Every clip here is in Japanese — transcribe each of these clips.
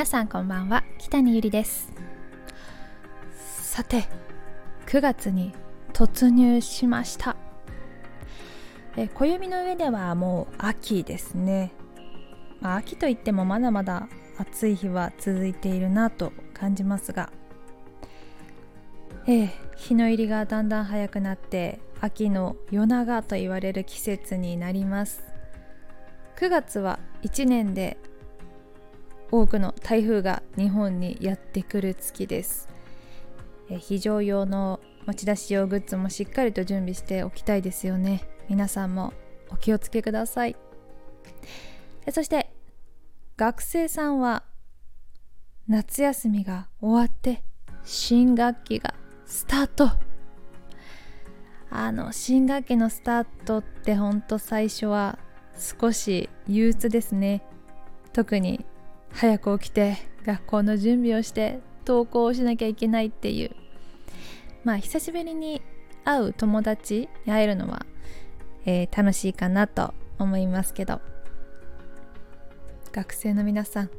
皆さんこんばんは北にゆりです。さて9月に突入しました。え暦の上ではもう秋ですね、まあ、秋といってもまだまだ暑い日は続いているなと感じますが。えー、日の入りがだんだん早くなって秋の夜長と言われる季節になります。9月は1年で多くの台風が日本にやってくる月です。非常用の持ち出し用グッズもしっかりと準備しておきたいですよね。皆さんもお気をつけください。そして学生さんは夏休みが終わって新学期がスタート。あの新学期のスタートってほんと最初は少し憂鬱ですね。特に早く起きて学校の準備をして登校をしなきゃいけないっていう。まあ久しぶりに会う友達に会えるのは、えー、楽しいかなと思いますけど。学生の皆さん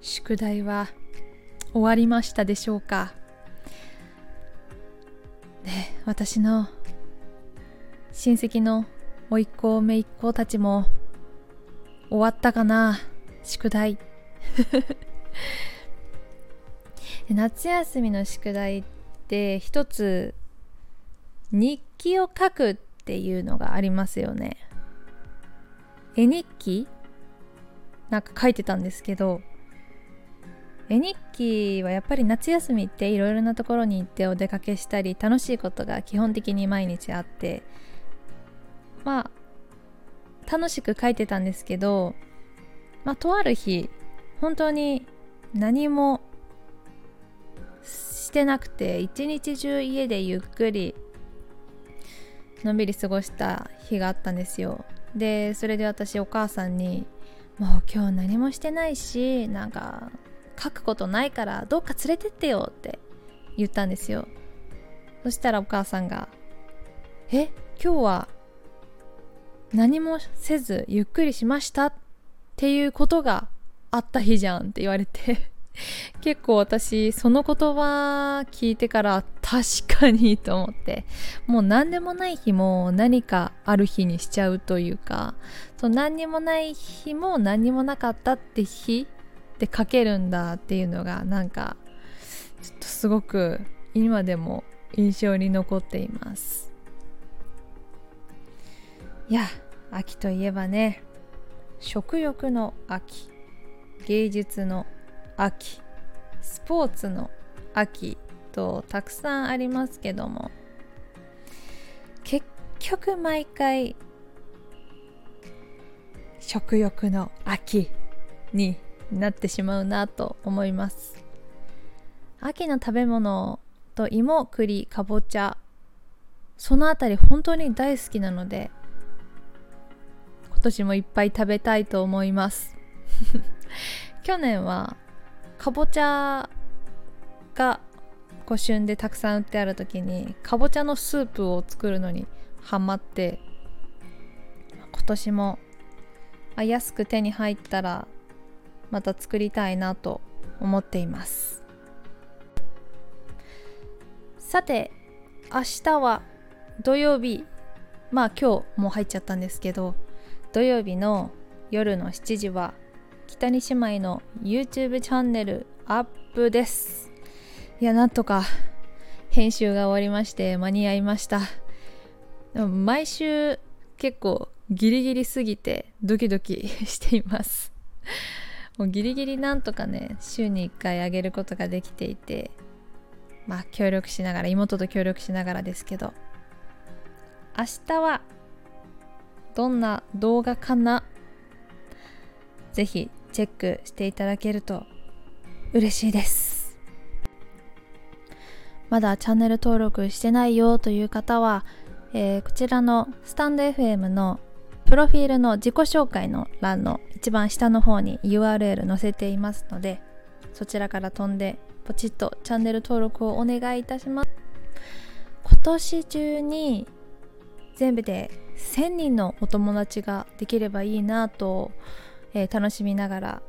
宿題は終わりましたでしょうか？ね私の親戚の甥っ子姪っ子たちも終わったかな？宿題。夏休みの宿題って一つ日記を書くっていうのがありますよね。絵日記？なんか書いてたんですけど絵日記はやっぱり夏休みっていろいろなところに行ってお出かけしたり楽しいことが基本的に毎日あってまあ楽しく書いてたんですけどまあとある日本当に何もしてなくて一日中家でゆっくりのんびり過ごした日があったんですよ。でそれで私お母さんに「もう今日何もしてないしなんか書くことないからどっか連れてってよ」って言ったんですよ。そしたらお母さんが「え今日は何もせずゆっくりしました」っていうことがあった日じゃんって言われて。結構私その言葉聞いてから確かにと思って。もう何でもない日も何かある日にしちゃうというか。そ何にもない日も何にもなかったって日で書けるんだっていうのがなんかちょっとすごく今でも印象に残っています。いや秋といえばね食欲の秋。芸術の秋スポーツの秋とたくさんありますけども結局毎回食欲の秋になってしまうなと思います。秋の食べ物と芋栗かぼちゃそのあたり本当に大好きなので今年もいっぱい食べたいと思います。去年はかぼちゃがご旬でたくさん売ってある時にかぼちゃのスープを作るのにハマって今年も安く手に入ったらまた作りたいなと思っています。さて明日は土曜日。まあ今日もう入っちゃったんですけど土曜日の夜の7時は北に姉妹の YouTube チャンネルアップです。いやなんとか編集が終わりまして間に合いました。毎週結構ギリギリすぎてドキドキしています。もうギリギリなんとかね週に1回あげることができていてまあ協力しながら妹と協力しながらですけど明日はどんな動画かな？ぜひチェックしていただけると嬉しいです。まだチャンネル登録してないよという方は、えー、こちらのスタンド FM のプロフィールの自己紹介の欄の一番下の方に URL 載せていますのでそちらから飛んでポチッとチャンネル登録をお願いいたします。今年中に全部で1000人のお友達ができればいいなとえー、楽しみながら、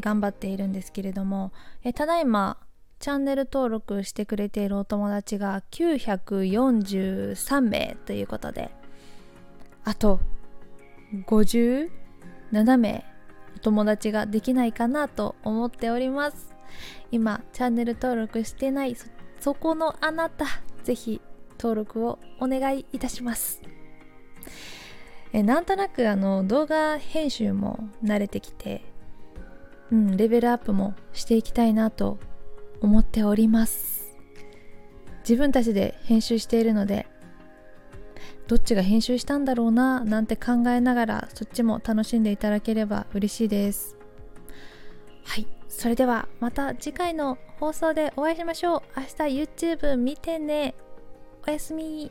頑張っているんですけれどもただいまチャンネル登録してくれているお友達が943名ということであと57名お友達ができないかなと思っております。今チャンネル登録してないそこのあなたぜひ登録をお願いいたします。えなんとなくあの動画編集も慣れてきて、うん、レベルアップもしていきたいなと思っております。自分たちで編集しているのでどっちが編集したんだろうななんて考えながらそっちも楽しんでいただければ嬉しいです。はいそれではまた次回の放送でお会いしましょう。明日 YouTube 見てね。おやすみ。